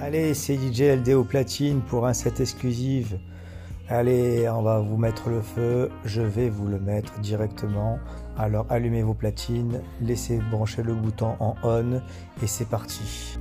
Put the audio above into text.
Allez, c'est DJ LD platine pour un set exclusif. Allez, on va vous mettre le feu. Je vais vous le mettre directement. Alors allumez vos platines, laissez brancher le bouton en on et c'est parti.